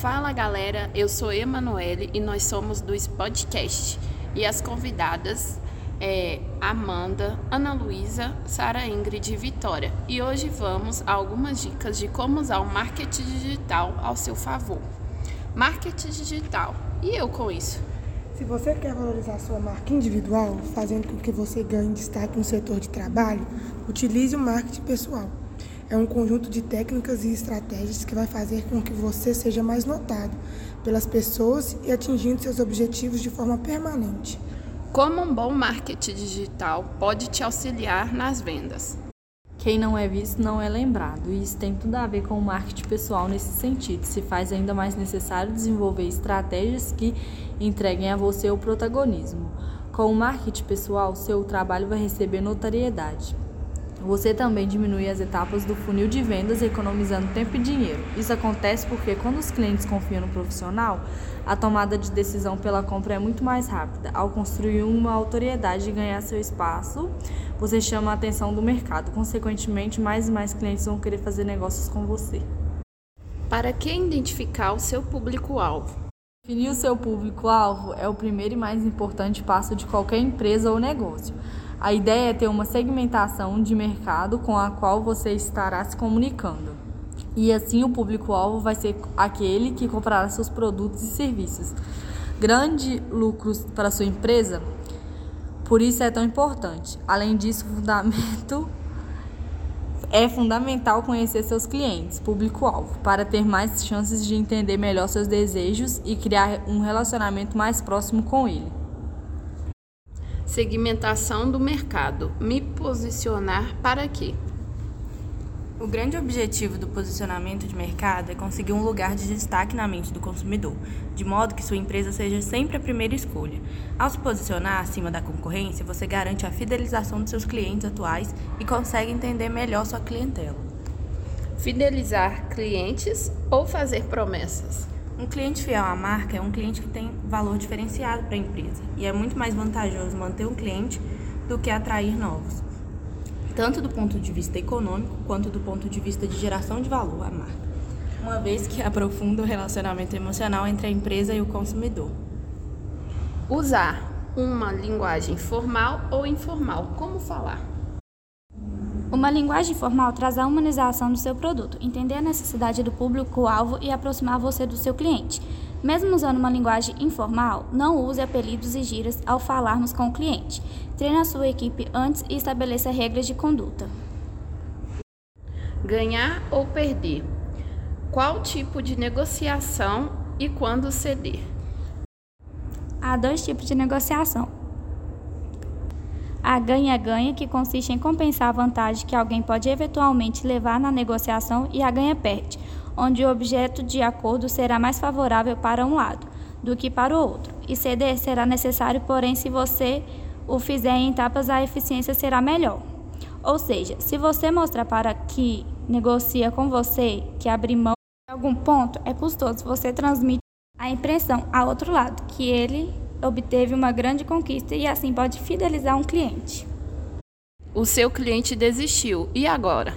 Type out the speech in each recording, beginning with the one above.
Fala galera, eu sou Emanuele e nós somos do Podcast. E as convidadas é Amanda, Ana Luísa, Sara Ingrid e Vitória. E hoje vamos a algumas dicas de como usar o marketing digital ao seu favor. Marketing digital. E eu com isso? Se você quer valorizar sua marca individual, fazendo com que você ganhe destaque no setor de trabalho, utilize o marketing pessoal. É um conjunto de técnicas e estratégias que vai fazer com que você seja mais notado pelas pessoas e atingindo seus objetivos de forma permanente. Como um bom marketing digital pode te auxiliar nas vendas? Quem não é visto não é lembrado, e isso tem tudo a ver com o marketing pessoal nesse sentido. Se faz ainda mais necessário desenvolver estratégias que entreguem a você o protagonismo. Com o marketing pessoal, seu trabalho vai receber notoriedade. Você também diminui as etapas do funil de vendas, economizando tempo e dinheiro. Isso acontece porque, quando os clientes confiam no profissional, a tomada de decisão pela compra é muito mais rápida. Ao construir uma autoridade e ganhar seu espaço, você chama a atenção do mercado. Consequentemente, mais e mais clientes vão querer fazer negócios com você. Para que identificar o seu público-alvo? Definir o seu público-alvo é o primeiro e mais importante passo de qualquer empresa ou negócio. A ideia é ter uma segmentação de mercado com a qual você estará se comunicando. E assim o público-alvo vai ser aquele que comprará seus produtos e serviços. Grande lucros para sua empresa, por isso é tão importante. Além disso, fundamento é fundamental conhecer seus clientes, público-alvo, para ter mais chances de entender melhor seus desejos e criar um relacionamento mais próximo com ele. Segmentação do mercado. Me posicionar para quê? O grande objetivo do posicionamento de mercado é conseguir um lugar de destaque na mente do consumidor, de modo que sua empresa seja sempre a primeira escolha. Ao se posicionar acima da concorrência, você garante a fidelização dos seus clientes atuais e consegue entender melhor sua clientela. Fidelizar clientes ou fazer promessas? Um cliente fiel à marca é um cliente que tem valor diferenciado para a empresa e é muito mais vantajoso manter um cliente do que atrair novos, tanto do ponto de vista econômico quanto do ponto de vista de geração de valor à marca, uma vez que aprofunda o relacionamento emocional entre a empresa e o consumidor. Usar uma linguagem formal ou informal, como falar? Uma linguagem formal traz a humanização do seu produto, entender a necessidade do público-alvo e aproximar você do seu cliente. Mesmo usando uma linguagem informal, não use apelidos e gírias ao falarmos com o cliente. Treine a sua equipe antes e estabeleça regras de conduta. Ganhar ou perder? Qual tipo de negociação e quando ceder? Há dois tipos de negociação a ganha-ganha, que consiste em compensar a vantagem que alguém pode eventualmente levar na negociação, e a ganha-perde, onde o objeto de acordo será mais favorável para um lado do que para o outro. E ceder será necessário, porém, se você o fizer em etapas, a eficiência será melhor. Ou seja, se você mostrar para que negocia com você que abrir mão de algum ponto é custoso, você transmite a impressão ao outro lado que ele obteve uma grande conquista e assim pode fidelizar um cliente. O seu cliente desistiu, e agora?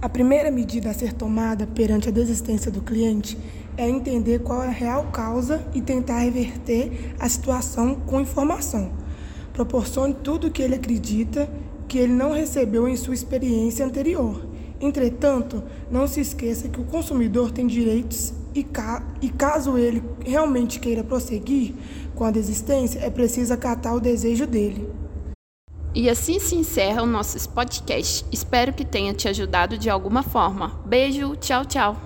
A primeira medida a ser tomada perante a desistência do cliente é entender qual é a real causa e tentar reverter a situação com informação. Proporcione tudo o que ele acredita que ele não recebeu em sua experiência anterior. Entretanto, não se esqueça que o consumidor tem direitos e, ca e caso ele realmente queira prosseguir com a desistência, é preciso acatar o desejo dele. E assim se encerra o nosso podcast. Espero que tenha te ajudado de alguma forma. Beijo, tchau, tchau.